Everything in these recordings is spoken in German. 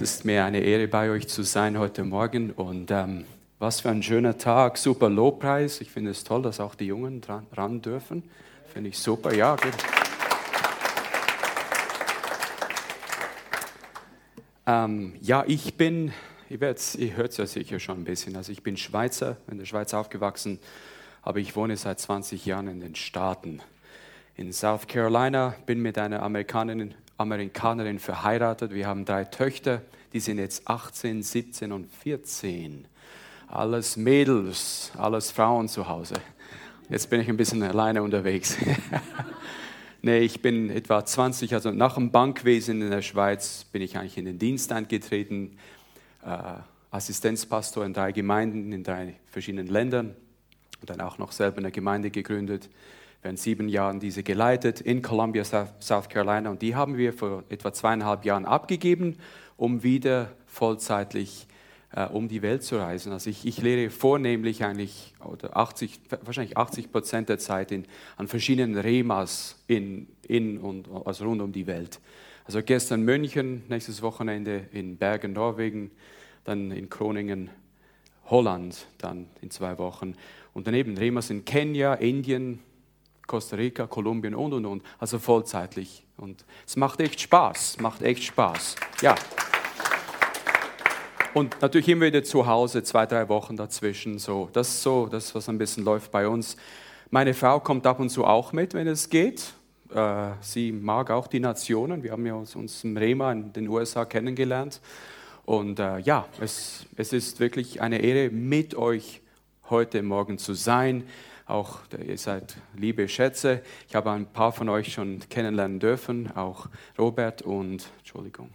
Es ist mir eine Ehre, bei euch zu sein heute Morgen. Und ähm, was für ein schöner Tag, super Lobpreis. Ich finde es toll, dass auch die Jungen dran, ran dürfen. Finde ich super, ja. Gut. Ähm, ja, ich bin, ihr, ihr hört es ja sicher schon ein bisschen, also ich bin Schweizer, in der Schweiz aufgewachsen, aber ich wohne seit 20 Jahren in den Staaten. In South Carolina, bin mit einer Amerikanerin, Amerikanerin verheiratet. Wir haben drei Töchter, die sind jetzt 18, 17 und 14. Alles Mädels, alles Frauen zu Hause. Jetzt bin ich ein bisschen alleine unterwegs. nee, ich bin etwa 20, also nach dem Bankwesen in der Schweiz bin ich eigentlich in den Dienst eingetreten. Äh, Assistenzpastor in drei Gemeinden, in drei verschiedenen Ländern. Und dann auch noch selber eine Gemeinde gegründet während sieben Jahren diese geleitet in Columbia, South Carolina. Und die haben wir vor etwa zweieinhalb Jahren abgegeben, um wieder vollzeitlich äh, um die Welt zu reisen. Also ich, ich lehre vornehmlich eigentlich, oder 80, wahrscheinlich 80 Prozent der Zeit in, an verschiedenen Remas in, in und also rund um die Welt. Also gestern München, nächstes Wochenende in Bergen, Norwegen, dann in Groningen, Holland, dann in zwei Wochen. Und daneben Remas in Kenia, Indien, Costa Rica, Kolumbien und und und. Also vollzeitlich. Und es macht echt Spaß, macht echt Spaß. Ja. Und natürlich immer wieder zu Hause, zwei, drei Wochen dazwischen. So, das ist so, das, was ein bisschen läuft bei uns. Meine Frau kommt ab und zu auch mit, wenn es geht. Äh, sie mag auch die Nationen. Wir haben ja uns, uns im Rema in den USA kennengelernt. Und äh, ja, es, es ist wirklich eine Ehre, mit euch heute Morgen zu sein auch ihr seid liebe Schätze. Ich habe ein paar von euch schon kennenlernen dürfen, auch Robert und, Entschuldigung,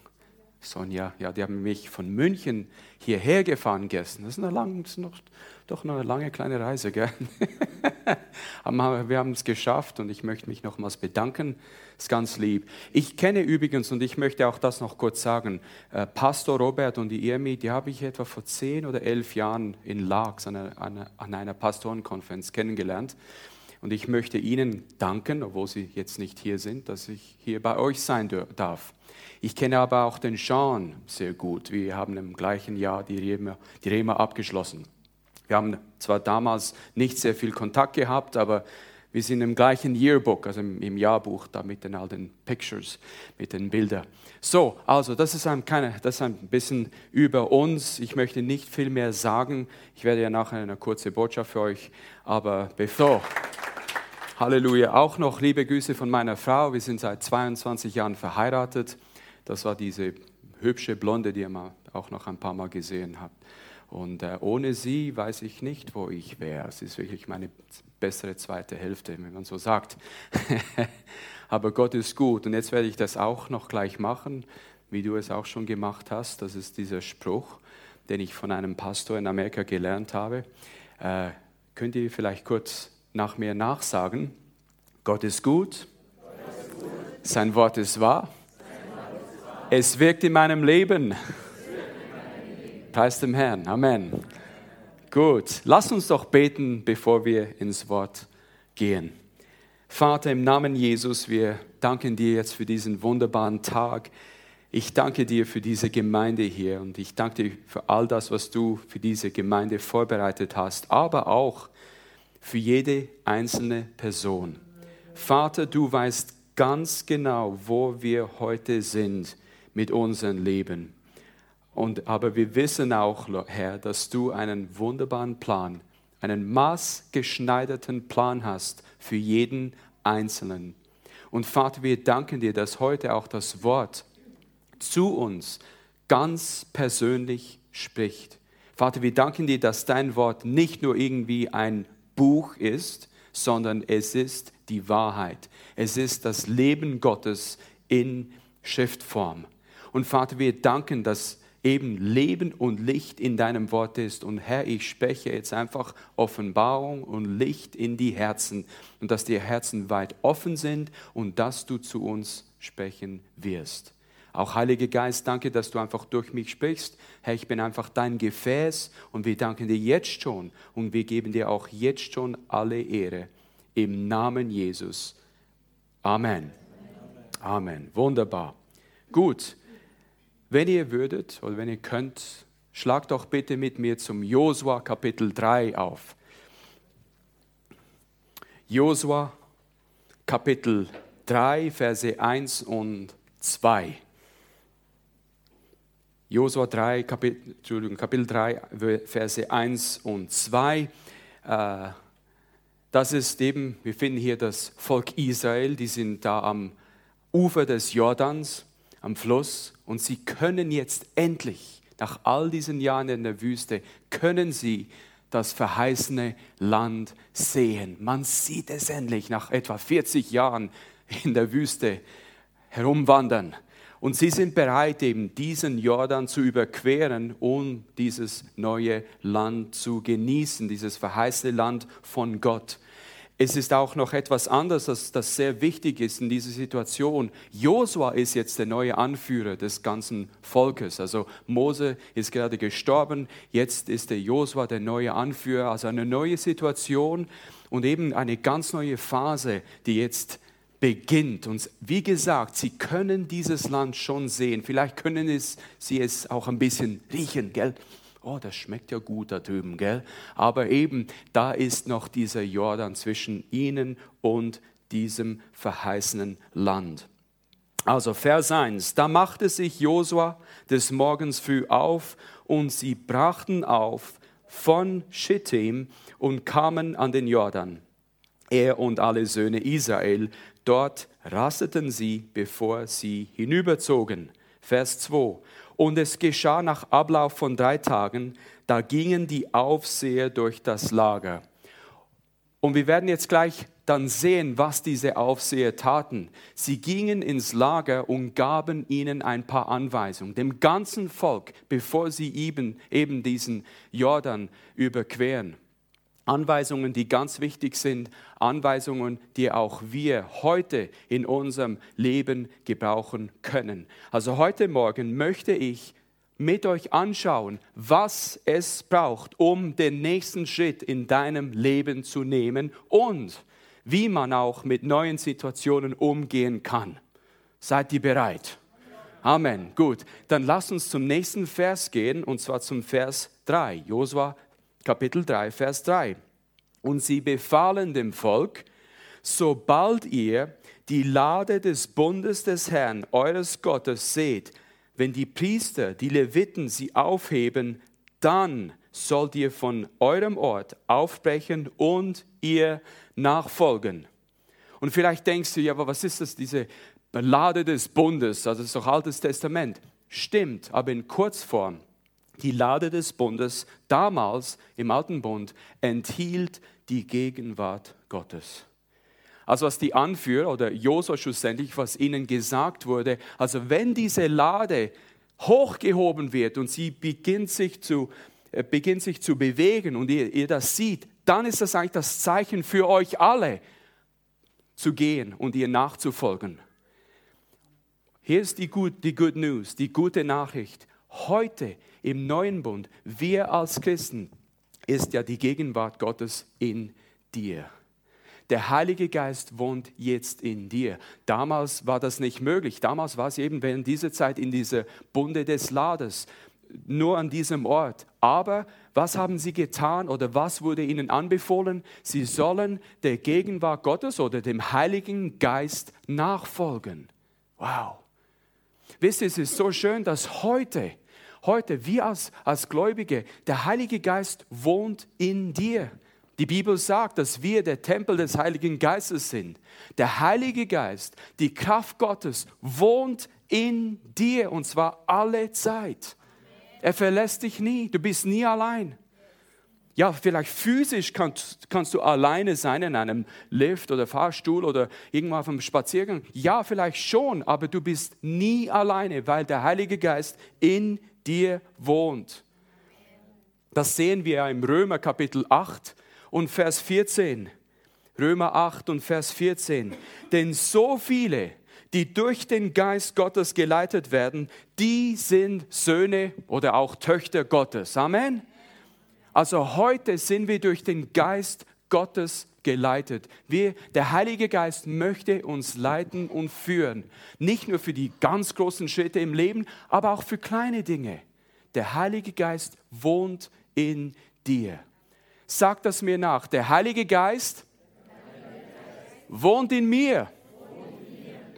Sonja, ja, die haben mich von München hierher gefahren gestern. Das ist, eine lang, das ist noch, doch eine lange kleine Reise, gell? Wir haben es geschafft und ich möchte mich nochmals bedanken ist ganz lieb. Ich kenne übrigens, und ich möchte auch das noch kurz sagen, äh, Pastor Robert und die Irmi, die habe ich etwa vor zehn oder elf Jahren in Laax an einer, an einer Pastorenkonferenz kennengelernt. Und ich möchte Ihnen danken, obwohl Sie jetzt nicht hier sind, dass ich hier bei euch sein darf. Ich kenne aber auch den Sean sehr gut. Wir haben im gleichen Jahr die Rema, die Rema abgeschlossen. Wir haben zwar damals nicht sehr viel Kontakt gehabt, aber wir sind im gleichen Yearbook, also im, Jahrbuch, da mit den all den Pictures, mit den Bildern. So, also das ist, ein, keine, das ist ein bisschen über uns. Ich möchte nicht viel mehr sagen. Ich werde ja nachher eine kurze Botschaft für euch, aber bevor. Halleluja. Auch noch liebe Grüße von meiner Frau. Wir sind seit 22 Jahren verheiratet. Das war diese hübsche Blonde, die ihr auch noch ein paar Mal gesehen habt. Und äh, ohne sie weiß ich nicht, wo ich wäre. Sie ist wirklich meine bessere zweite Hälfte, wenn man so sagt. Aber Gott ist gut. Und jetzt werde ich das auch noch gleich machen, wie du es auch schon gemacht hast. Das ist dieser Spruch, den ich von einem Pastor in Amerika gelernt habe. Äh, könnt ihr vielleicht kurz nach mir nachsagen? Gott ist gut. Sein Wort ist wahr. Es wirkt in meinem Leben. Preis dem Herrn. Amen. Gut, lass uns doch beten, bevor wir ins Wort gehen. Vater, im Namen Jesus, wir danken dir jetzt für diesen wunderbaren Tag. Ich danke dir für diese Gemeinde hier und ich danke dir für all das, was du für diese Gemeinde vorbereitet hast, aber auch für jede einzelne Person. Vater, du weißt ganz genau, wo wir heute sind mit unserem Leben. Und, aber wir wissen auch, Herr, dass du einen wunderbaren Plan, einen maßgeschneiderten Plan hast für jeden Einzelnen. Und Vater, wir danken dir, dass heute auch das Wort zu uns ganz persönlich spricht. Vater, wir danken dir, dass dein Wort nicht nur irgendwie ein Buch ist, sondern es ist die Wahrheit. Es ist das Leben Gottes in Schriftform. Und Vater, wir danken, dass eben Leben und Licht in deinem Wort ist. Und Herr, ich spreche jetzt einfach Offenbarung und Licht in die Herzen und dass die Herzen weit offen sind und dass du zu uns sprechen wirst. Auch Heiliger Geist, danke, dass du einfach durch mich sprichst. Herr, ich bin einfach dein Gefäß und wir danken dir jetzt schon und wir geben dir auch jetzt schon alle Ehre. Im Namen Jesus. Amen. Amen. Wunderbar. Gut. Wenn ihr würdet oder wenn ihr könnt, schlagt doch bitte mit mir zum Josua Kapitel 3 auf. Josua Kapitel 3, Verse 1 und 2. Josua 3, Kapitel, Entschuldigung, Kapitel 3, Verse 1 und 2. Äh, das ist eben, wir finden hier das Volk Israel, die sind da am Ufer des Jordans am Fluss und sie können jetzt endlich, nach all diesen Jahren in der Wüste, können sie das verheißene Land sehen. Man sieht es endlich nach etwa 40 Jahren in der Wüste herumwandern. Und sie sind bereit, eben diesen Jordan zu überqueren, um dieses neue Land zu genießen, dieses verheißene Land von Gott. Es ist auch noch etwas anderes, das, das sehr wichtig ist in dieser Situation. Josua ist jetzt der neue Anführer des ganzen Volkes. Also Mose ist gerade gestorben, jetzt ist der Josua der neue Anführer. Also eine neue Situation und eben eine ganz neue Phase, die jetzt beginnt. Und wie gesagt, sie können dieses Land schon sehen. Vielleicht können es, sie es auch ein bisschen riechen, gell? Oh, das schmeckt ja gut da drüben, gell? Aber eben, da ist noch dieser Jordan zwischen ihnen und diesem verheißenen Land. Also Vers 1, da machte sich Josua des Morgens früh auf und sie brachten auf von Schittim und kamen an den Jordan. Er und alle Söhne Israel, dort rasteten sie, bevor sie hinüberzogen. Vers 2. Und es geschah nach Ablauf von drei Tagen, da gingen die Aufseher durch das Lager. Und wir werden jetzt gleich dann sehen, was diese Aufseher taten. Sie gingen ins Lager und gaben ihnen ein paar Anweisungen, dem ganzen Volk, bevor sie eben, eben diesen Jordan überqueren. Anweisungen, die ganz wichtig sind, Anweisungen, die auch wir heute in unserem Leben gebrauchen können. Also heute Morgen möchte ich mit euch anschauen, was es braucht, um den nächsten Schritt in deinem Leben zu nehmen und wie man auch mit neuen Situationen umgehen kann. Seid ihr bereit? Amen. Gut, dann lasst uns zum nächsten Vers gehen, und zwar zum Vers 3. Josua Kapitel 3, Vers 3. Und sie befahlen dem Volk, sobald ihr die Lade des Bundes des Herrn, eures Gottes, seht, wenn die Priester, die Leviten sie aufheben, dann sollt ihr von eurem Ort aufbrechen und ihr nachfolgen. Und vielleicht denkst du, ja, aber was ist das, diese Lade des Bundes? Also das ist doch Altes Testament. Stimmt, aber in Kurzform die Lade des Bundes damals im Alten Bund enthielt die Gegenwart Gottes. Also was die Anführer oder Josua schlussendlich, was ihnen gesagt wurde, also wenn diese Lade hochgehoben wird und sie beginnt sich zu, äh, beginnt sich zu bewegen und ihr, ihr das seht, dann ist das eigentlich das Zeichen für euch alle, zu gehen und ihr nachzufolgen. Hier ist die Good, die Good News, die gute Nachricht. Heute im neuen Bund, wir als Christen, ist ja die Gegenwart Gottes in dir. Der Heilige Geist wohnt jetzt in dir. Damals war das nicht möglich. Damals war es eben während dieser Zeit in dieser Bunde des Lades, nur an diesem Ort. Aber was haben sie getan oder was wurde ihnen anbefohlen? Sie sollen der Gegenwart Gottes oder dem Heiligen Geist nachfolgen. Wow. Wisst ihr, es ist so schön, dass heute heute, wir als, als Gläubige, der Heilige Geist wohnt in dir. Die Bibel sagt, dass wir der Tempel des Heiligen Geistes sind. Der Heilige Geist, die Kraft Gottes, wohnt in dir und zwar alle Zeit. Er verlässt dich nie, du bist nie allein. Ja, vielleicht physisch kannst, kannst du alleine sein in einem Lift oder Fahrstuhl oder irgendwo auf einem Spaziergang. Ja, vielleicht schon, aber du bist nie alleine, weil der Heilige Geist in dir wohnt. Das sehen wir im Römer Kapitel 8 und Vers 14. Römer 8 und Vers 14. Denn so viele, die durch den Geist Gottes geleitet werden, die sind Söhne oder auch Töchter Gottes. Amen. Also heute sind wir durch den Geist Gottes geleitet. Wir, der Heilige Geist möchte uns leiten und führen. Nicht nur für die ganz großen Schritte im Leben, aber auch für kleine Dinge. Der Heilige Geist wohnt in dir. Sag das mir nach. Der Heilige Geist wohnt in mir.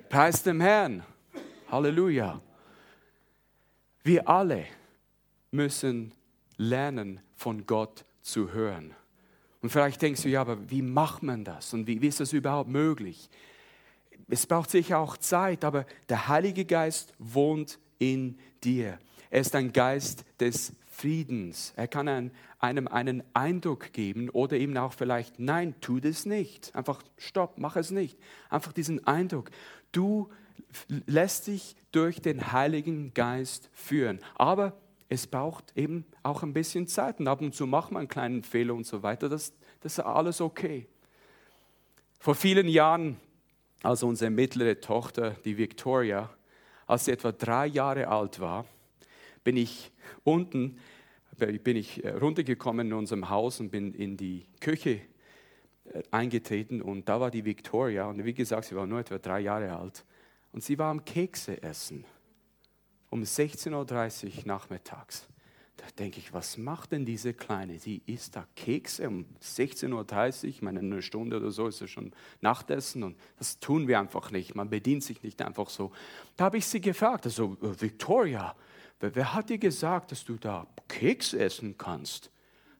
Preis dem Herrn. Halleluja. Wir alle müssen lernen, von Gott zu hören. Und vielleicht denkst du, ja, aber wie macht man das? Und wie, wie ist das überhaupt möglich? Es braucht sicher auch Zeit, aber der Heilige Geist wohnt in dir. Er ist ein Geist des Friedens. Er kann einem einen Eindruck geben oder eben auch vielleicht, nein, tu das nicht. Einfach, stopp, mach es nicht. Einfach diesen Eindruck. Du lässt dich durch den Heiligen Geist führen. Aber es braucht eben auch ein bisschen Zeit. Und ab und zu macht man einen kleinen Fehler und so weiter. Das, das ist alles okay. Vor vielen Jahren, als unsere mittlere Tochter, die Victoria, als sie etwa drei Jahre alt war, bin ich unten, bin ich äh, runtergekommen in unserem Haus und bin in die Küche äh, eingetreten. Und da war die Victoria. Und wie gesagt, sie war nur etwa drei Jahre alt. Und sie war am Kekse essen um 16.30 Uhr nachmittags. Da denke ich, was macht denn diese Kleine? Die isst da Kekse um 16.30 Uhr, ich meine, eine Stunde oder so ist es schon Nachtessen und das tun wir einfach nicht. Man bedient sich nicht einfach so. Da habe ich sie gefragt, also äh, Victoria, wer hat dir gesagt, dass du da Keks essen kannst?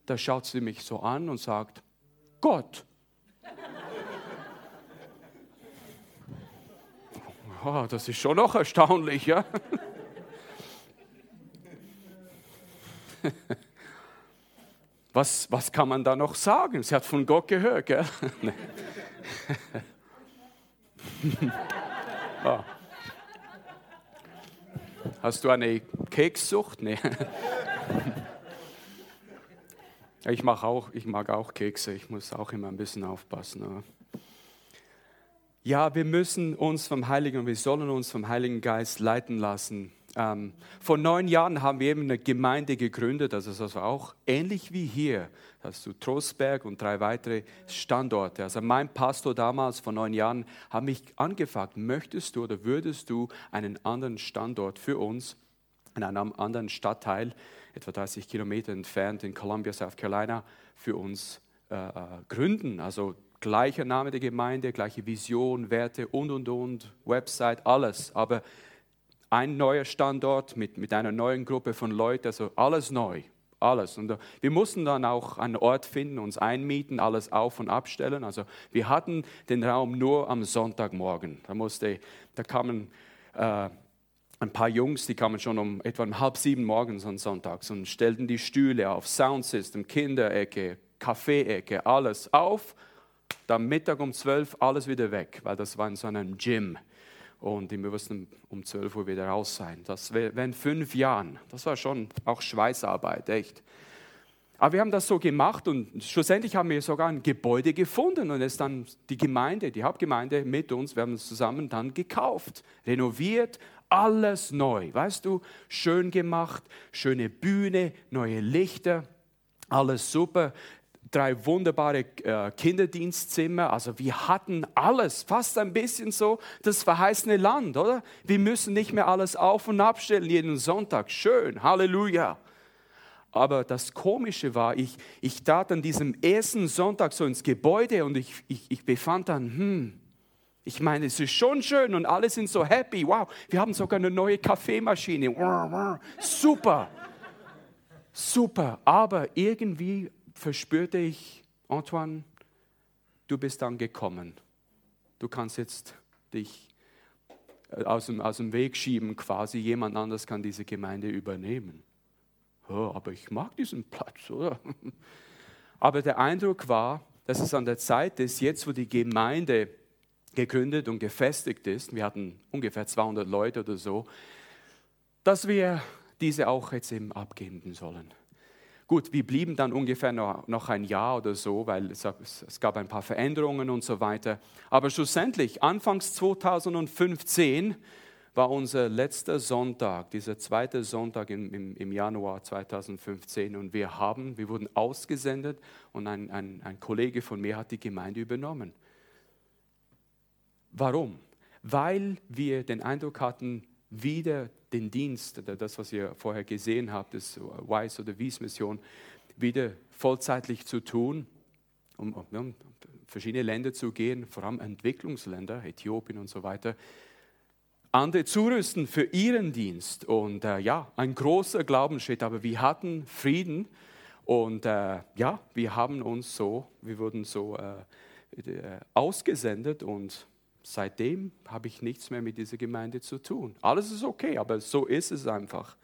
Da schaut sie mich so an und sagt, Gott. Oh, das ist schon noch erstaunlich, ja? Was, was kann man da noch sagen? Sie hat von Gott gehört, gell? oh. Hast du eine Kekssucht? Nee. ich, mag auch, ich mag auch Kekse, ich muss auch immer ein bisschen aufpassen. Aber. Ja, wir müssen uns vom Heiligen, wir sollen uns vom Heiligen Geist leiten lassen. Ähm, vor neun Jahren haben wir eben eine Gemeinde gegründet, das ist also auch ähnlich wie hier. hast du Trostberg und drei weitere Standorte. Also mein Pastor damals vor neun Jahren hat mich angefragt, möchtest du oder würdest du einen anderen Standort für uns in einem anderen Stadtteil, etwa 30 Kilometer entfernt in Columbia, South Carolina, für uns äh, äh, gründen? Also gleicher Name der Gemeinde, gleiche Vision, Werte und und und, Website, alles. Aber ein neuer Standort mit, mit einer neuen Gruppe von Leuten, also alles neu, alles. Und äh, wir mussten dann auch einen Ort finden, uns einmieten, alles auf- und abstellen. Also wir hatten den Raum nur am Sonntagmorgen. Da, musste, da kamen äh, ein paar Jungs, die kamen schon um etwa um halb sieben morgens an Sonntags und stellten die Stühle auf, Soundsystem, Kinderecke, Kaffeeecke, alles auf. Dann Mittag um zwölf alles wieder weg, weil das war in so einem Gym und wir mussten um 12 Uhr wieder raus sein. Das wären fünf Jahren. Das war schon auch Schweißarbeit, echt. Aber wir haben das so gemacht und schlussendlich haben wir sogar ein Gebäude gefunden und es dann die Gemeinde, die Hauptgemeinde mit uns, wir haben es zusammen dann gekauft, renoviert, alles neu, weißt du, schön gemacht, schöne Bühne, neue Lichter, alles super drei wunderbare äh, Kinderdienstzimmer. Also wir hatten alles, fast ein bisschen so das verheißene Land, oder? Wir müssen nicht mehr alles auf und abstellen jeden Sonntag. Schön, Halleluja. Aber das Komische war, ich, ich trat an diesem ersten Sonntag so ins Gebäude und ich, ich, ich befand dann, hm, ich meine, es ist schon schön und alle sind so happy. Wow, wir haben sogar eine neue Kaffeemaschine. Super, super. Aber irgendwie verspürte ich, Antoine, du bist dann gekommen. Du kannst jetzt dich äh, aus dem, aus dem Weg schieben, quasi jemand anders kann diese Gemeinde übernehmen. Oh, aber ich mag diesen Platz, oder? Aber der Eindruck war, dass es an der Zeit ist, jetzt wo die Gemeinde gegründet und gefestigt ist, wir hatten ungefähr 200 Leute oder so, dass wir diese auch jetzt eben abgeben sollen. Gut, wir blieben dann ungefähr noch, ein Jahr oder so, weil es, es, gab ein paar Veränderungen und so weiter. Aber schlussendlich, anfangs 2015 war unser letzter Sonntag, dieser zweite Sonntag im, im, im Januar 2015. Und wir haben, wir wurden ausgesendet und ein, ein, ein Kollege von mir hat die Gemeinde übernommen. Warum? Weil wir den Eindruck hatten, wieder den Dienst, das, was ihr vorher gesehen habt, das Wise oder Wies Mission, wieder vollzeitlich zu tun, um, um verschiedene Länder zu gehen, vor allem Entwicklungsländer, Äthiopien und so weiter, andere zurüsten für ihren Dienst. Und äh, ja, ein großer Glaubensschritt, aber wir hatten Frieden und äh, ja, wir haben uns so, wir wurden so äh, äh ausgesendet und seitdem habe ich nichts mehr mit dieser Gemeinde zu tun. Alles ist okay, aber so ist es einfach.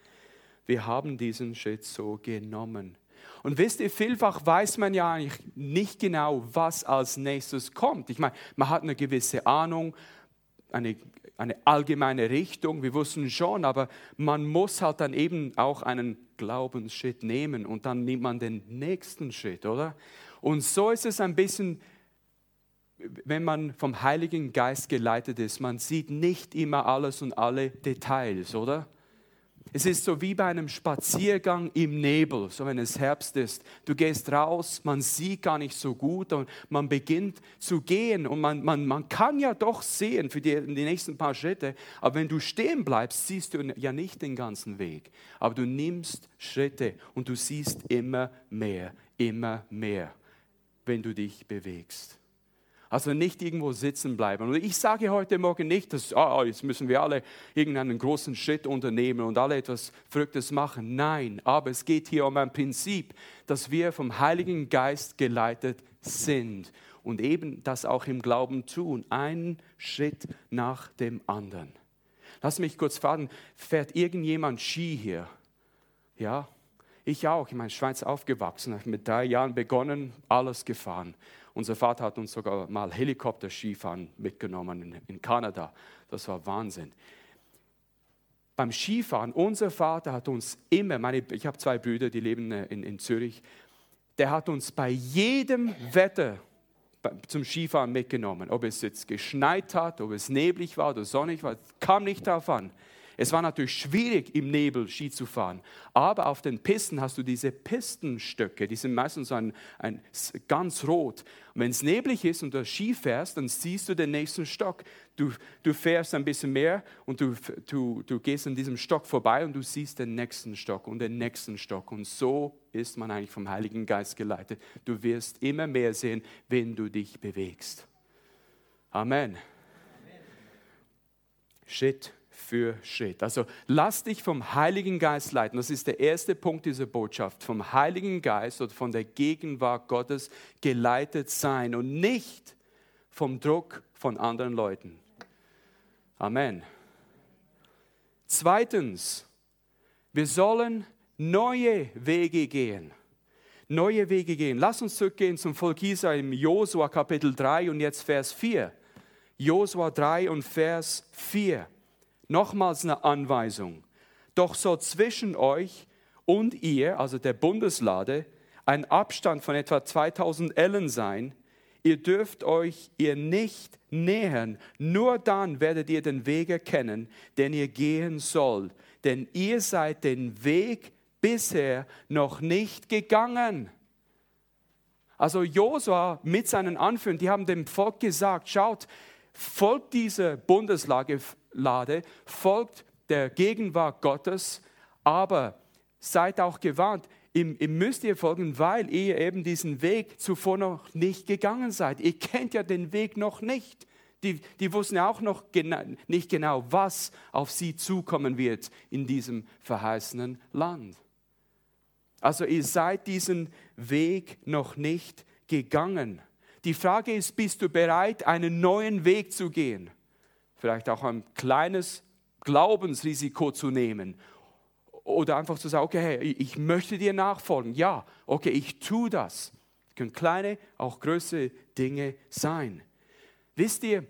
Wir haben diesen Schritt so genommen. Und wisst ihr, vielfach weiß man ja eigentlich nicht genau, was als nächstes kommt. Ich meine, man hat eine gewisse Ahnung, eine, eine allgemeine Richtung, wir wussten schon, aber man muss halt dann eben auch einen Glaubensschritt nehmen und dann nimmt man den nächsten Schritt, oder? Und so ist es ein bisschen wenn man vom Heiligen Geist geleitet ist, man sieht nicht immer alles und alle Details, oder? Es ist so wie bei einem Spaziergang im Nebel, so wenn es Herbst ist. Du gehst raus, man sieht gar nicht so gut und man beginnt zu gehen und man, man, man kann ja doch sehen für die, die nächsten paar Schritte, aber wenn du stehen bleibst, siehst du ja nicht den ganzen Weg. Aber du nimmst Schritte und du siehst immer mehr, immer mehr, wenn du dich bewegst. Also nicht irgendwo sitzen bleiben. Und ich sage heute Morgen nicht, dass oh, jetzt müssen wir alle irgendeinen großen Schritt unternehmen und alle etwas Verrücktes machen. Nein, aber es geht hier um ein Prinzip, dass wir vom Heiligen Geist geleitet sind und eben das auch im Glauben tun, einen Schritt nach dem anderen. Lass mich kurz fragen, fährt irgendjemand Ski hier? Ja, ich auch. Ich meine, Schweiz aufgewachsen, mit drei Jahren begonnen, alles gefahren. Unser Vater hat uns sogar mal Helikopter-Skifahren mitgenommen in, in Kanada. Das war Wahnsinn. Beim Skifahren, unser Vater hat uns immer, meine, ich habe zwei Brüder, die leben äh, in, in Zürich, der hat uns bei jedem Wetter zum Skifahren mitgenommen. Ob es jetzt geschneit hat, ob es neblig war oder sonnig war, kam nicht darauf an. Es war natürlich schwierig, im Nebel Ski zu fahren, aber auf den Pisten hast du diese Pistenstöcke, die sind meistens ein, ein, ganz rot. Und wenn es neblig ist und du Ski fährst, dann siehst du den nächsten Stock. Du, du fährst ein bisschen mehr und du, du, du gehst an diesem Stock vorbei und du siehst den nächsten Stock und den nächsten Stock. Und so ist man eigentlich vom Heiligen Geist geleitet. Du wirst immer mehr sehen, wenn du dich bewegst. Amen. Amen. Schritt für Schritt. Also lass dich vom Heiligen Geist leiten. Das ist der erste Punkt dieser Botschaft. Vom Heiligen Geist oder von der Gegenwart Gottes geleitet sein und nicht vom Druck von anderen Leuten. Amen. Zweitens, wir sollen neue Wege gehen. Neue Wege gehen. Lass uns zurückgehen zum Volk Israel im Josua Kapitel 3 und jetzt Vers 4. Josua 3 und Vers 4. Nochmals eine Anweisung. Doch soll zwischen euch und ihr, also der Bundeslade, ein Abstand von etwa 2000 Ellen sein. Ihr dürft euch ihr nicht nähern. Nur dann werdet ihr den Weg erkennen, den ihr gehen sollt. Denn ihr seid den Weg bisher noch nicht gegangen. Also Josua mit seinen Anführern, die haben dem Volk gesagt, schaut, folgt dieser Bundeslade, lade, folgt der Gegenwart Gottes, aber seid auch gewarnt, ihm, ihm, müsst ihr folgen, weil ihr eben diesen Weg zuvor noch nicht gegangen seid. Ihr kennt ja den Weg noch nicht. Die, die wussten ja auch noch gena nicht genau, was auf sie zukommen wird in diesem verheißenen Land. Also ihr seid diesen Weg noch nicht gegangen. Die Frage ist, bist du bereit, einen neuen Weg zu gehen? Vielleicht auch ein kleines Glaubensrisiko zu nehmen oder einfach zu sagen, okay, ich möchte dir nachfolgen. Ja, okay, ich tue das. Es können kleine, auch größere Dinge sein. Wisst ihr,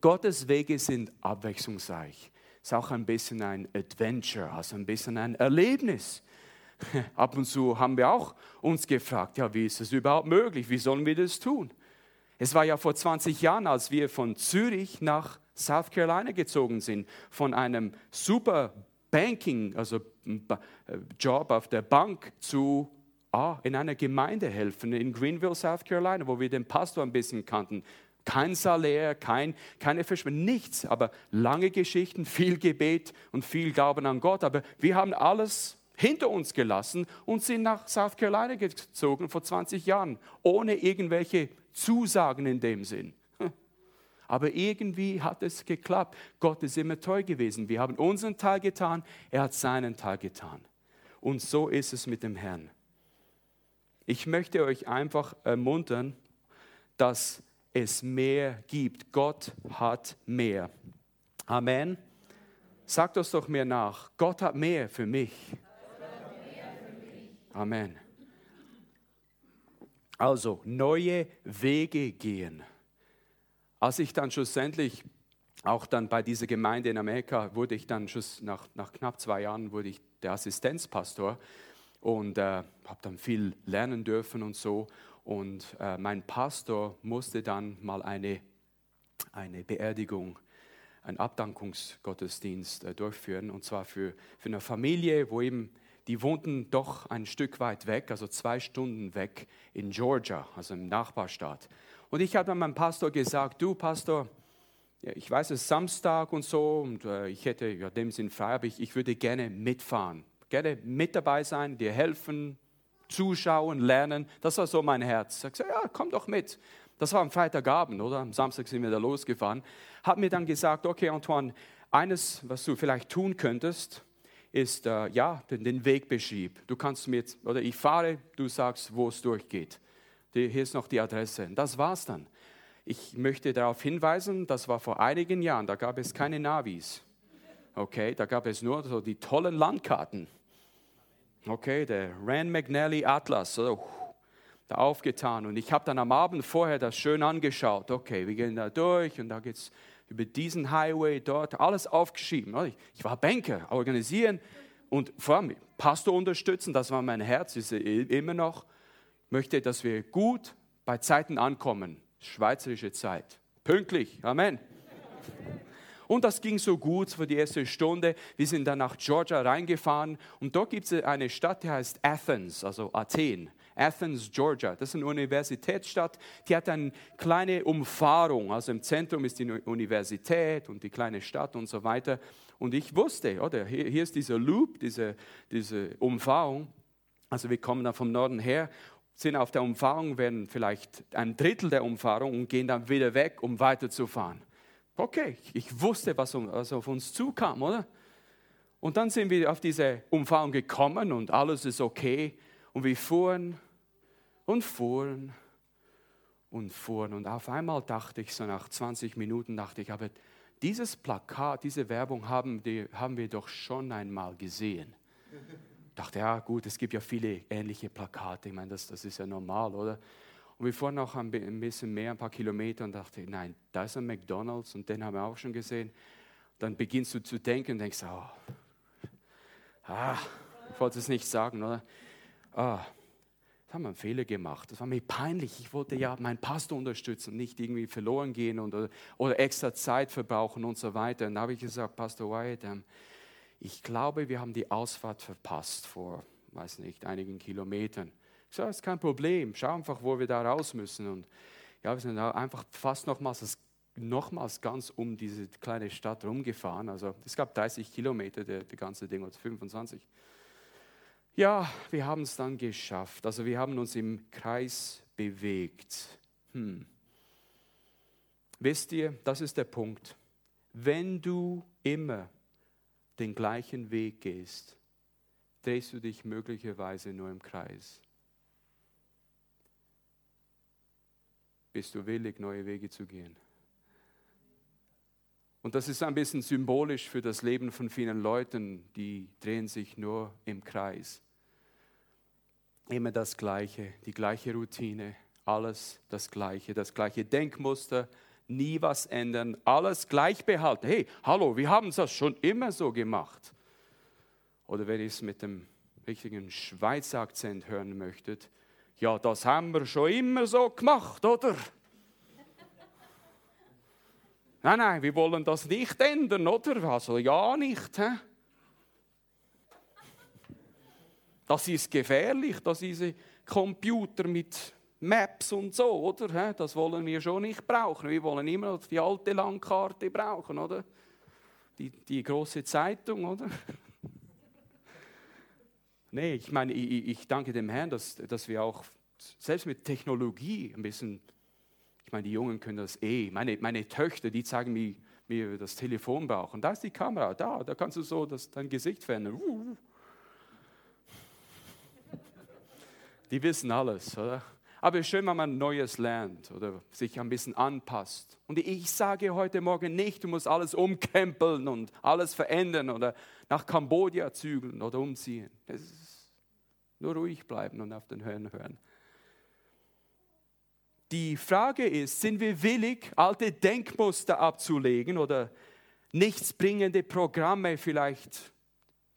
Gottes Wege sind abwechslungsreich. ist auch ein bisschen ein Adventure, also ein bisschen ein Erlebnis. Ab und zu haben wir auch uns gefragt, ja, wie ist das überhaupt möglich? Wie sollen wir das tun? Es war ja vor 20 Jahren, als wir von Zürich nach South Carolina gezogen sind, von einem super Banking, also äh, Job auf der Bank zu ah, in einer Gemeinde helfen in Greenville, South Carolina, wo wir den Pastor ein bisschen kannten. Kein Salär, kein, keine Verschwendung, nichts, aber lange Geschichten, viel Gebet und viel Glauben an Gott. Aber wir haben alles hinter uns gelassen und sind nach South Carolina gezogen vor 20 Jahren, ohne irgendwelche Zusagen in dem Sinn. Aber irgendwie hat es geklappt. Gott ist immer treu gewesen. Wir haben unseren Teil getan, er hat seinen Teil getan. Und so ist es mit dem Herrn. Ich möchte euch einfach ermuntern, dass es mehr gibt. Gott hat mehr. Amen. Sagt uns doch mehr nach. Gott hat mehr für mich. Amen. Also neue Wege gehen. Als ich dann schlussendlich auch dann bei dieser Gemeinde in Amerika wurde ich dann nach, nach knapp zwei Jahren wurde ich der Assistenzpastor und äh, habe dann viel lernen dürfen und so. Und äh, mein Pastor musste dann mal eine, eine Beerdigung, einen Abdankungsgottesdienst äh, durchführen. Und zwar für, für eine Familie, wo eben, die wohnten doch ein Stück weit weg, also zwei Stunden weg in Georgia, also im Nachbarstaat. Und ich habe dann meinem Pastor gesagt, du Pastor, ich weiß, es ist Samstag und so und äh, ich hätte ja dem Sinn frei, aber ich, ich würde gerne mitfahren gerne mit dabei sein, dir helfen, zuschauen, lernen. Das war so mein Herz. Ich sagte, ja, komm doch mit. Das war am Freitagabend, oder? Am Samstag sind wir da losgefahren. Hat mir dann gesagt, okay, Antoine, eines, was du vielleicht tun könntest, ist, äh, ja, den, den Weg beschrieb. Du kannst mir oder ich fahre, du sagst, wo es durchgeht. Die, hier ist noch die Adresse. Das war's dann. Ich möchte darauf hinweisen, das war vor einigen Jahren, da gab es keine Navis. Okay, da gab es nur so die tollen Landkarten. Okay, der Rand McNally Atlas, so, da aufgetan. Und ich habe dann am Abend vorher das schön angeschaut. Okay, wir gehen da durch und da geht es über diesen Highway dort, alles aufgeschrieben. Ich, ich war Banker, organisieren und vor allem Pastor unterstützen, das war mein Herz, ist immer noch. Möchte, dass wir gut bei Zeiten ankommen, schweizerische Zeit. Pünktlich, Amen. Und das ging so gut für die erste Stunde. Wir sind dann nach Georgia reingefahren und dort gibt es eine Stadt, die heißt Athens, also Athen. Athens, Georgia. Das ist eine Universitätsstadt. Die hat eine kleine Umfahrung. Also im Zentrum ist die Universität und die kleine Stadt und so weiter. Und ich wusste, oder hier, hier ist dieser Loop, diese, diese Umfahrung. Also wir kommen da vom Norden her, sind auf der Umfahrung, werden vielleicht ein Drittel der Umfahrung und gehen dann wieder weg, um weiterzufahren. Okay, ich wusste, was, was auf uns zukam, oder? Und dann sind wir auf diese Umfahrung gekommen und alles ist okay. Und wir fuhren und fuhren und fuhren. Und auf einmal dachte ich, so nach 20 Minuten dachte ich, aber dieses Plakat, diese Werbung haben, die, haben wir doch schon einmal gesehen. Dachte, ja gut, es gibt ja viele ähnliche Plakate. Ich meine, das, das ist ja normal, oder? Und wir fuhren noch ein bisschen mehr, ein paar Kilometer und dachte, nein, da ist ein McDonalds und den haben wir auch schon gesehen. Dann beginnst du zu denken und denkst, oh, ah, ich wollte es nicht sagen, oder? Ah, da haben wir einen Fehler gemacht. Das war mir peinlich. Ich wollte ja meinen Pastor unterstützen, nicht irgendwie verloren gehen und, oder, oder extra Zeit verbrauchen und so weiter. Und da habe ich gesagt, Pastor Wyatt, ähm, ich glaube, wir haben die Ausfahrt verpasst vor, weiß nicht, einigen Kilometern. Ich sage, das ist kein Problem, schau einfach, wo wir da raus müssen. Und ja, wir sind einfach fast nochmals, nochmals ganz um diese kleine Stadt rumgefahren. Also es gab 30 Kilometer, der, der ganze Ding, oder 25. Ja, wir haben es dann geschafft. Also wir haben uns im Kreis bewegt. Hm. Wisst ihr, das ist der Punkt. Wenn du immer den gleichen Weg gehst, drehst du dich möglicherweise nur im Kreis. bist du willig, neue Wege zu gehen. Und das ist ein bisschen symbolisch für das Leben von vielen Leuten, die drehen sich nur im Kreis. Immer das Gleiche, die gleiche Routine, alles das Gleiche, das gleiche Denkmuster, nie was ändern, alles gleich behalten. Hey, hallo, wir haben das schon immer so gemacht. Oder wenn ihr es mit dem richtigen Schweizer Akzent hören möchtet, ja, das haben wir schon immer so gemacht, oder? nein, nein, wir wollen das nicht ändern, oder? Also ja nicht. Hä? Das ist gefährlich, dass diese Computer mit Maps und so, oder? Das wollen wir schon nicht brauchen. Wir wollen immer die alte Landkarte brauchen, oder? Die, die große Zeitung, oder? nee, ich meine, ich, ich, danke dem Herrn, dass, dass wir auch selbst mit Technologie ein bisschen, ich meine, die Jungen können das eh. Meine, meine Töchter, die zeigen mir, mir das Telefon brauchen. Da ist die Kamera, da, da kannst du so das, dein Gesicht verändern. Uh. Die wissen alles, oder? Aber es ist schön, wenn man Neues lernt oder sich ein bisschen anpasst. Und ich sage heute Morgen nicht, du musst alles umkrempeln und alles verändern oder nach Kambodscha zügeln oder umziehen. Nur ruhig bleiben und auf den Hören hören. Die Frage ist, sind wir willig, alte Denkmuster abzulegen oder nichtsbringende Programme vielleicht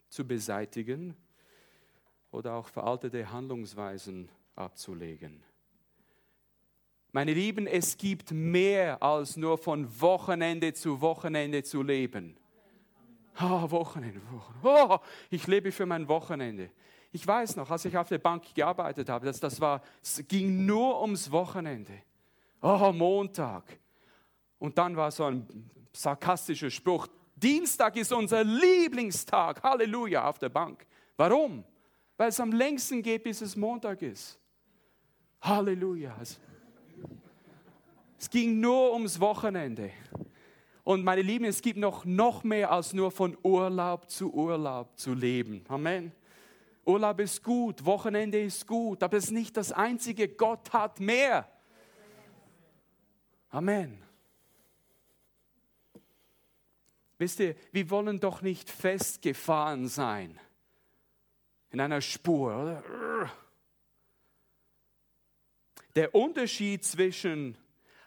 zu beseitigen oder auch veraltete Handlungsweisen abzulegen? Meine Lieben, es gibt mehr als nur von Wochenende zu Wochenende zu leben. Oh, Wochenende, Wochenende. Oh, ich lebe für mein Wochenende. Ich weiß noch, als ich auf der Bank gearbeitet habe, das, das war, es ging nur ums Wochenende. Oh, Montag. Und dann war so ein sarkastischer Spruch. Dienstag ist unser Lieblingstag. Halleluja auf der Bank. Warum? Weil es am längsten geht, bis es Montag ist. Halleluja. Es ging nur ums Wochenende. Und meine Lieben, es gibt noch, noch mehr als nur von Urlaub zu Urlaub zu leben. Amen. Urlaub ist gut, Wochenende ist gut, aber es ist nicht das Einzige. Gott hat mehr. Amen. Wisst ihr, wir wollen doch nicht festgefahren sein in einer Spur. Oder? Der Unterschied zwischen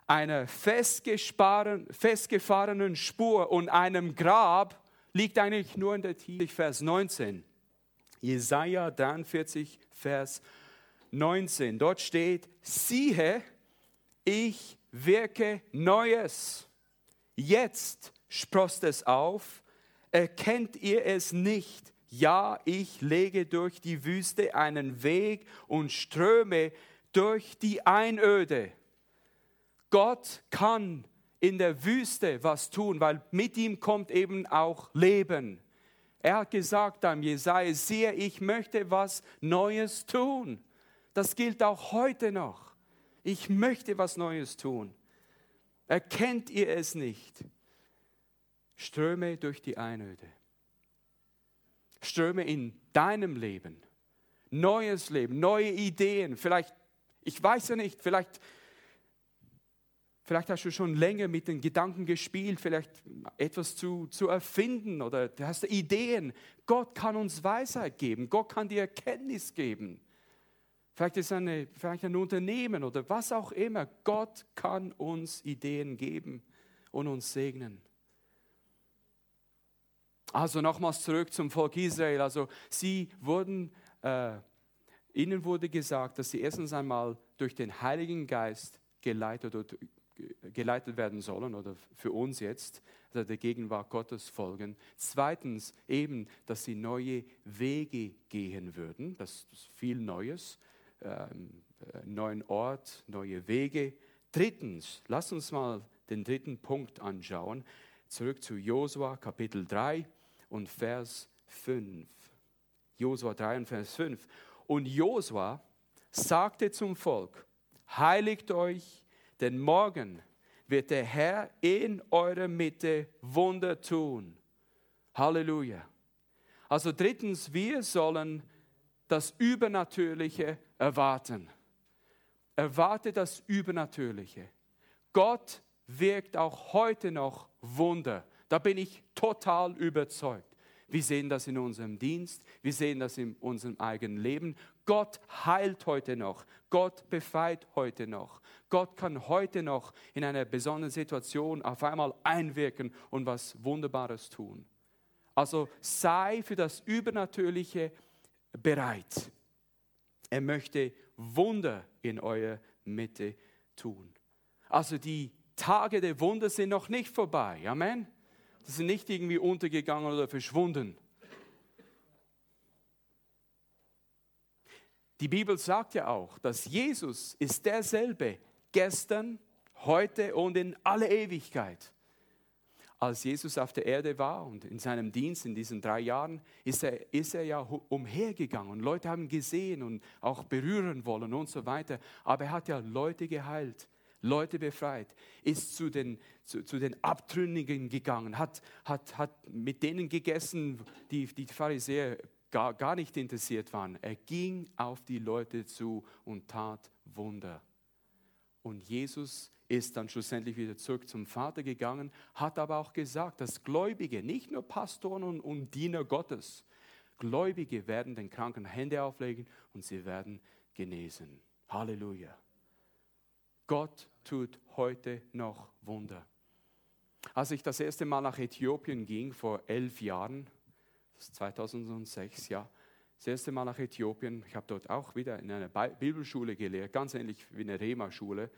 einer festgefahrenen Spur und einem Grab liegt eigentlich nur in der Tiefe. Vers 19. Jesaja 43, Vers 19. Dort steht: Siehe, ich wirke Neues. Jetzt sprost es auf. Erkennt ihr es nicht? Ja, ich lege durch die Wüste einen Weg und ströme durch die Einöde. Gott kann in der Wüste was tun, weil mit ihm kommt eben auch Leben. Er hat gesagt am Jesaja, siehe, ich möchte was Neues tun. Das gilt auch heute noch. Ich möchte was Neues tun. Erkennt ihr es nicht? Ströme durch die Einöde. Ströme in deinem Leben. Neues Leben, neue Ideen. Vielleicht, ich weiß ja nicht, vielleicht Vielleicht hast du schon länger mit den Gedanken gespielt, vielleicht etwas zu, zu erfinden oder du hast Ideen. Gott kann uns Weisheit geben, Gott kann dir Erkenntnis geben. Vielleicht ist eine, vielleicht ein Unternehmen oder was auch immer. Gott kann uns Ideen geben und uns segnen. Also nochmals zurück zum Volk Israel. Also sie wurden, äh, ihnen wurde gesagt, dass sie erstens einmal durch den Heiligen Geist geleitet oder geleitet werden sollen oder für uns jetzt, also der Gegenwart Gottes folgen. Zweitens eben, dass sie neue Wege gehen würden, das ist viel Neues, ähm, äh, neuen Ort, neue Wege. Drittens, lass uns mal den dritten Punkt anschauen, zurück zu Josua Kapitel 3 und Vers 5. Josua 3 und Vers 5. Und Josua sagte zum Volk, heiligt euch, denn morgen wird der Herr in eurer Mitte Wunder tun. Halleluja. Also drittens, wir sollen das Übernatürliche erwarten. Erwarte das Übernatürliche. Gott wirkt auch heute noch Wunder. Da bin ich total überzeugt. Wir sehen das in unserem Dienst, wir sehen das in unserem eigenen Leben. Gott heilt heute noch, Gott befreit heute noch. Gott kann heute noch in einer besonderen Situation auf einmal einwirken und was Wunderbares tun. Also sei für das Übernatürliche bereit. Er möchte Wunder in eurer Mitte tun. Also die Tage der Wunder sind noch nicht vorbei. Amen. Sie sind nicht irgendwie untergegangen oder verschwunden. Die Bibel sagt ja auch, dass Jesus ist derselbe gestern, heute und in alle Ewigkeit. Als Jesus auf der Erde war und in seinem Dienst in diesen drei Jahren, ist er, ist er ja umhergegangen. Leute haben gesehen und auch berühren wollen und so weiter. Aber er hat ja Leute geheilt. Leute befreit, ist zu den, zu, zu den Abtrünnigen gegangen, hat, hat, hat mit denen gegessen, die die Pharisäer gar, gar nicht interessiert waren. Er ging auf die Leute zu und tat Wunder. Und Jesus ist dann schlussendlich wieder zurück zum Vater gegangen, hat aber auch gesagt, dass Gläubige, nicht nur Pastoren und, und Diener Gottes, Gläubige werden den Kranken Hände auflegen und sie werden genesen. Halleluja. Gott tut heute noch Wunder. Als ich das erste Mal nach Äthiopien ging, vor elf Jahren, das ist 2006, ja, das erste Mal nach Äthiopien, ich habe dort auch wieder in einer Bibelschule gelehrt, ganz ähnlich wie eine Rema-Schule,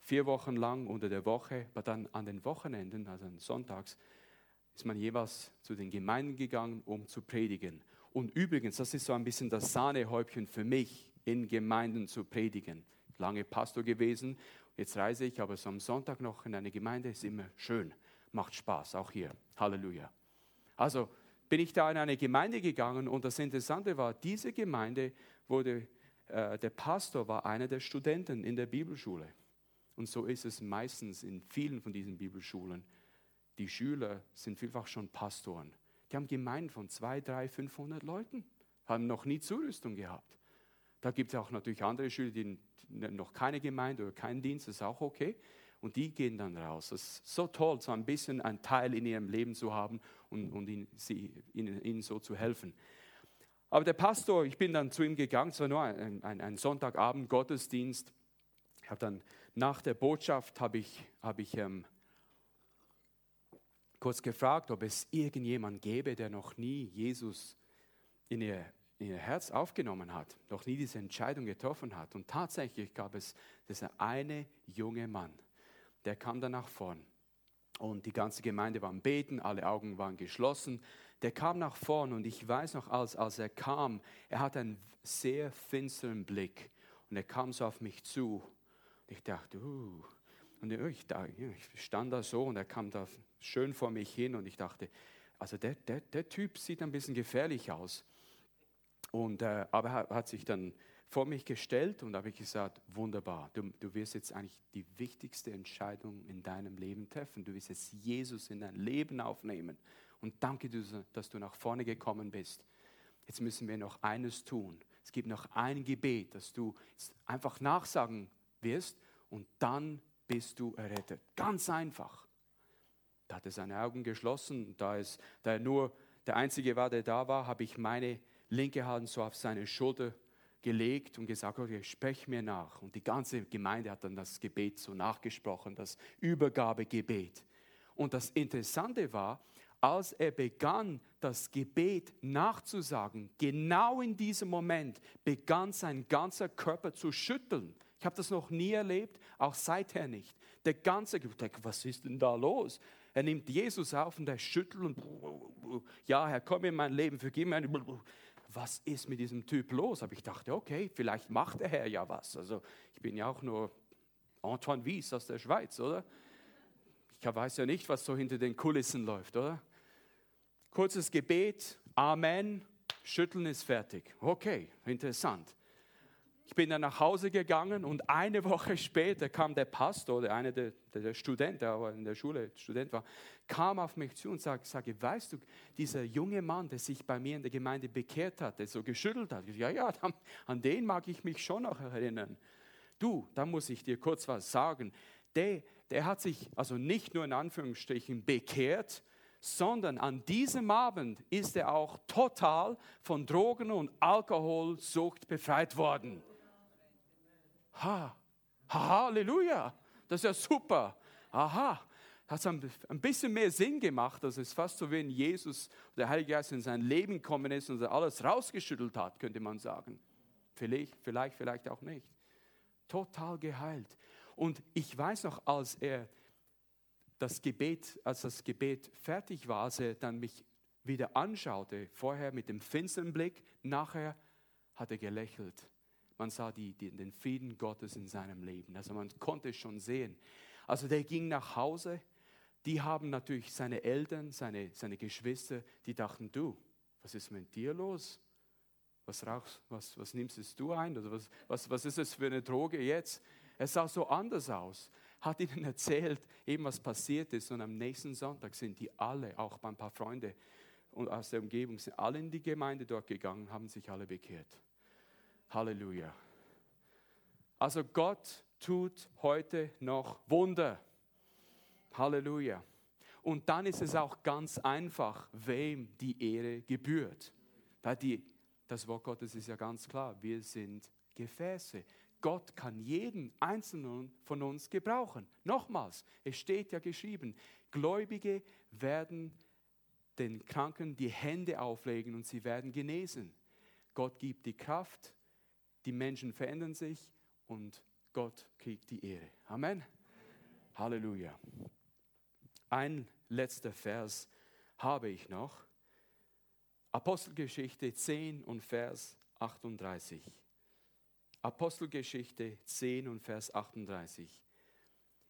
vier Wochen lang unter der Woche, aber dann an den Wochenenden, also sonntags, ist man jeweils zu den Gemeinden gegangen, um zu predigen. Und übrigens, das ist so ein bisschen das Sahnehäubchen für mich, in Gemeinden zu predigen lange Pastor gewesen. Jetzt reise ich aber so am Sonntag noch in eine Gemeinde, ist immer schön, macht Spaß, auch hier. Halleluja. Also bin ich da in eine Gemeinde gegangen und das Interessante war, diese Gemeinde wurde, äh, der Pastor war einer der Studenten in der Bibelschule. Und so ist es meistens in vielen von diesen Bibelschulen. Die Schüler sind vielfach schon Pastoren. Die haben Gemeinden von 2, 3, 500 Leuten, haben noch nie Zurüstung gehabt. Da gibt es auch natürlich andere Schüler, die noch keine Gemeinde oder keinen Dienst, das ist auch okay. Und die gehen dann raus. Das ist so toll, so ein bisschen einen Teil in ihrem Leben zu haben und, und ihnen, sie, ihnen, ihnen, so zu helfen. Aber der Pastor, ich bin dann zu ihm gegangen, es war nur ein, ein, ein Sonntagabend Gottesdienst. Ich habe dann nach der Botschaft habe ich, habe ich ähm, kurz gefragt, ob es irgendjemand gäbe, der noch nie Jesus in ihr in ihr Herz aufgenommen hat, noch nie diese Entscheidung getroffen hat. Und tatsächlich gab es dieser eine junge Mann, der kam dann nach vorn. Und die ganze Gemeinde war am Beten, alle Augen waren geschlossen. Der kam nach vorn und ich weiß noch, als, als er kam, er hat einen sehr finsteren Blick. Und er kam so auf mich zu. Und ich dachte, uh. Und ich, ich stand da so und er kam da schön vor mich hin und ich dachte, also der, der, der Typ sieht ein bisschen gefährlich aus. Und, äh, aber er hat sich dann vor mich gestellt und habe ich gesagt, wunderbar, du, du wirst jetzt eigentlich die wichtigste Entscheidung in deinem Leben treffen. Du wirst jetzt Jesus in dein Leben aufnehmen. Und danke, dass du nach vorne gekommen bist. Jetzt müssen wir noch eines tun. Es gibt noch ein Gebet, das du einfach nachsagen wirst und dann bist du errettet. Ganz einfach. Da hat er seine Augen geschlossen. Da, ist, da er nur der Einzige war, der da war, habe ich meine linke Hand so auf seine Schulter gelegt und gesagt, okay, sprech mir nach. Und die ganze Gemeinde hat dann das Gebet so nachgesprochen, das Übergabegebet. Und das Interessante war, als er begann, das Gebet nachzusagen, genau in diesem Moment begann sein ganzer Körper zu schütteln. Ich habe das noch nie erlebt, auch seither nicht. Der ganze, was ist denn da los? Er nimmt Jesus auf und er schüttelt und, ja, Herr, komm in mein Leben, vergib mir was ist mit diesem Typ los? Aber ich dachte, okay, vielleicht macht der Herr ja was. Also ich bin ja auch nur Antoine Wies aus der Schweiz, oder? Ich weiß ja nicht, was so hinter den Kulissen läuft, oder? Kurzes Gebet, Amen, Schütteln ist fertig. Okay, interessant. Ich bin dann nach Hause gegangen und eine Woche später kam der Pastor, der eine der, der Student, der in der Schule Student war, kam auf mich zu und sagte, sage, weißt du, dieser junge Mann, der sich bei mir in der Gemeinde bekehrt hat, der so geschüttelt hat, ja, ja, an den mag ich mich schon noch erinnern. Du, da muss ich dir kurz was sagen. Der, der hat sich also nicht nur in Anführungsstrichen bekehrt, sondern an diesem Abend ist er auch total von Drogen- und Alkoholsucht befreit worden. Ha, Halleluja, das ist ja super. Aha, hat ein bisschen mehr Sinn gemacht, dass es fast so, wenn Jesus, der Heilige Geist in sein Leben gekommen ist und alles rausgeschüttelt hat, könnte man sagen. Vielleicht, vielleicht, vielleicht auch nicht. Total geheilt. Und ich weiß noch, als er das Gebet, als das Gebet fertig war, als er dann mich wieder anschaute, vorher mit dem finsteren Blick, nachher hat er gelächelt. Man sah die, die, den Frieden Gottes in seinem Leben. Also man konnte es schon sehen. Also der ging nach Hause. Die haben natürlich seine Eltern, seine, seine Geschwister, die dachten, du, was ist mit dir los? Was rauchst, was, was nimmst du ein? Oder was, was, was ist das für eine Droge jetzt? Es sah so anders aus. Hat ihnen erzählt, eben was passiert ist. Und am nächsten Sonntag sind die alle, auch ein paar Freunde und aus der Umgebung, sind alle in die Gemeinde dort gegangen, haben sich alle bekehrt. Halleluja. Also Gott tut heute noch Wunder. Halleluja. Und dann ist es auch ganz einfach, wem die Ehre gebührt. Weil die, das Wort Gottes ist ja ganz klar, wir sind Gefäße. Gott kann jeden einzelnen von uns gebrauchen. Nochmals, es steht ja geschrieben, Gläubige werden den Kranken die Hände auflegen und sie werden genesen. Gott gibt die Kraft, die Menschen verändern sich und Gott kriegt die Ehre. Amen. Halleluja. Ein letzter Vers habe ich noch. Apostelgeschichte 10 und Vers 38. Apostelgeschichte 10 und Vers 38.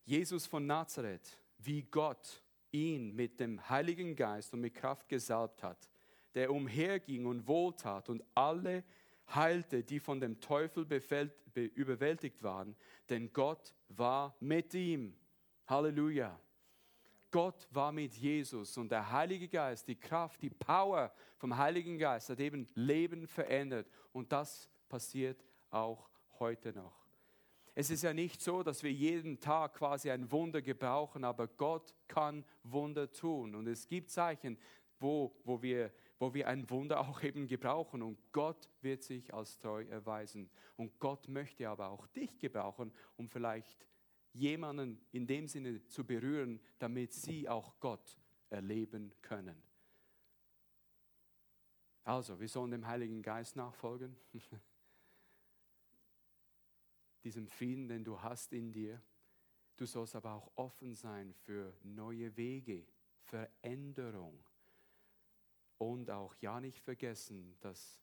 Jesus von Nazareth, wie Gott ihn mit dem Heiligen Geist und mit Kraft gesalbt hat, der umherging und wohltat und alle heilte, die von dem Teufel überwältigt waren, denn Gott war mit ihm. Halleluja. Gott war mit Jesus und der Heilige Geist, die Kraft, die Power vom Heiligen Geist hat eben Leben verändert und das passiert auch heute noch. Es ist ja nicht so, dass wir jeden Tag quasi ein Wunder gebrauchen, aber Gott kann Wunder tun. Und es gibt Zeichen, wo, wo, wir, wo wir ein Wunder auch eben gebrauchen. Und Gott wird sich als treu erweisen. Und Gott möchte aber auch dich gebrauchen, um vielleicht jemanden in dem Sinne zu berühren, damit sie auch Gott erleben können. Also, wir sollen dem Heiligen Geist nachfolgen. diesem Frieden, den du hast in dir. Du sollst aber auch offen sein für neue Wege, Veränderung. Und auch ja nicht vergessen, dass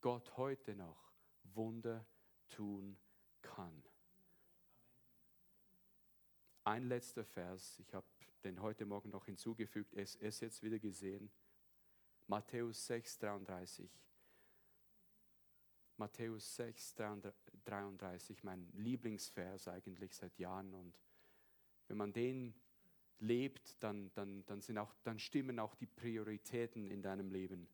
Gott heute noch Wunder tun kann. Ein letzter Vers, ich habe den heute Morgen noch hinzugefügt, es ist jetzt wieder gesehen. Matthäus 6, 33. Matthäus 6, 33, mein Lieblingsvers eigentlich seit Jahren. Und wenn man den lebt, dann, dann, dann, sind auch, dann stimmen auch die Prioritäten in deinem Leben.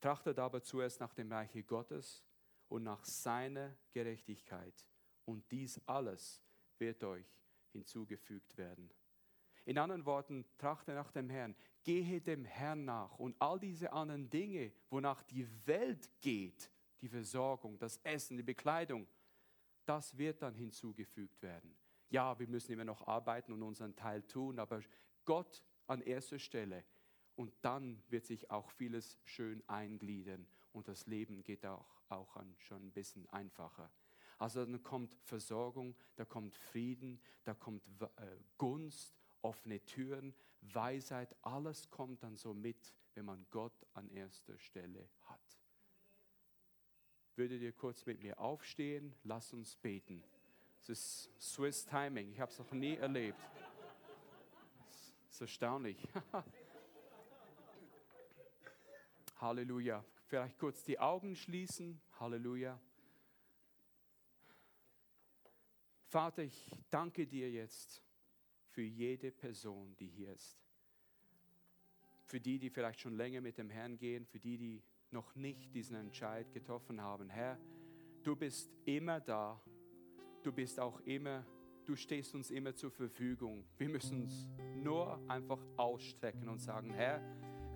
Trachtet aber zuerst nach dem Reiche Gottes und nach seiner Gerechtigkeit. Und dies alles wird euch hinzugefügt werden. In anderen Worten, trachte nach dem Herrn, gehe dem Herrn nach und all diese anderen Dinge, wonach die Welt geht, die Versorgung, das Essen, die Bekleidung, das wird dann hinzugefügt werden. Ja, wir müssen immer noch arbeiten und unseren Teil tun, aber Gott an erster Stelle. Und dann wird sich auch vieles schön eingliedern und das Leben geht auch, auch schon ein bisschen einfacher. Also dann kommt Versorgung, da kommt Frieden, da kommt äh, Gunst offene Türen, Weisheit, alles kommt dann so mit, wenn man Gott an erster Stelle hat. Würdet ihr kurz mit mir aufstehen? Lass uns beten. Es ist Swiss Timing, ich habe es noch nie erlebt. Es ist erstaunlich. Halleluja. Vielleicht kurz die Augen schließen. Halleluja. Vater, ich danke dir jetzt für jede Person, die hier ist. Für die, die vielleicht schon länger mit dem Herrn gehen, für die, die noch nicht diesen Entscheid getroffen haben. Herr, du bist immer da. Du bist auch immer, du stehst uns immer zur Verfügung. Wir müssen uns nur einfach ausstrecken und sagen, Herr,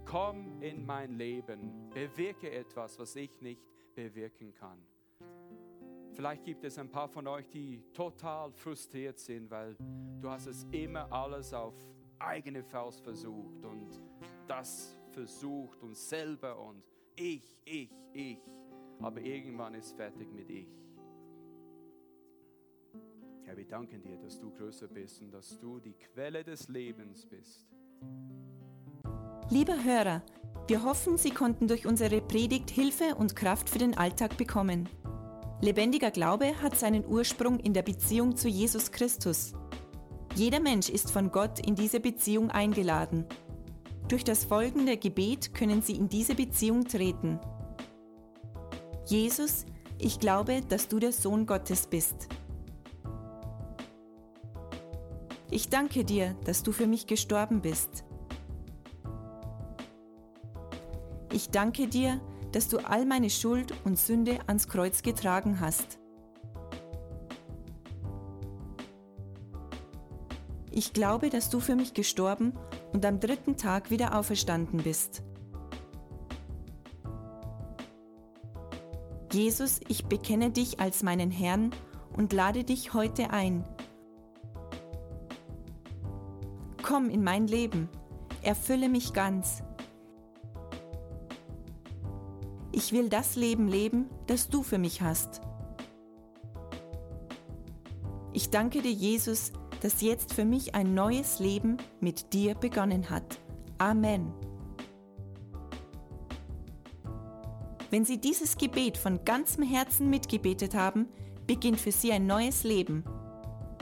komm in mein Leben, bewirke etwas, was ich nicht bewirken kann. Vielleicht gibt es ein paar von euch, die total frustriert sind, weil du hast es immer alles auf eigene Faust versucht und das versucht und selber und ich, ich, ich. Aber irgendwann ist fertig mit ich. Herr, wir danken dir, dass du größer bist und dass du die Quelle des Lebens bist. Lieber Hörer, wir hoffen, Sie konnten durch unsere Predigt Hilfe und Kraft für den Alltag bekommen. Lebendiger Glaube hat seinen Ursprung in der Beziehung zu Jesus Christus. Jeder Mensch ist von Gott in diese Beziehung eingeladen. Durch das folgende Gebet können Sie in diese Beziehung treten. Jesus, ich glaube, dass du der Sohn Gottes bist. Ich danke dir, dass du für mich gestorben bist. Ich danke dir, dass du all meine Schuld und Sünde ans Kreuz getragen hast. Ich glaube, dass du für mich gestorben und am dritten Tag wieder auferstanden bist. Jesus, ich bekenne dich als meinen Herrn und lade dich heute ein. Komm in mein Leben, erfülle mich ganz. Ich will das Leben leben, das du für mich hast. Ich danke dir, Jesus, dass jetzt für mich ein neues Leben mit dir begonnen hat. Amen. Wenn Sie dieses Gebet von ganzem Herzen mitgebetet haben, beginnt für Sie ein neues Leben.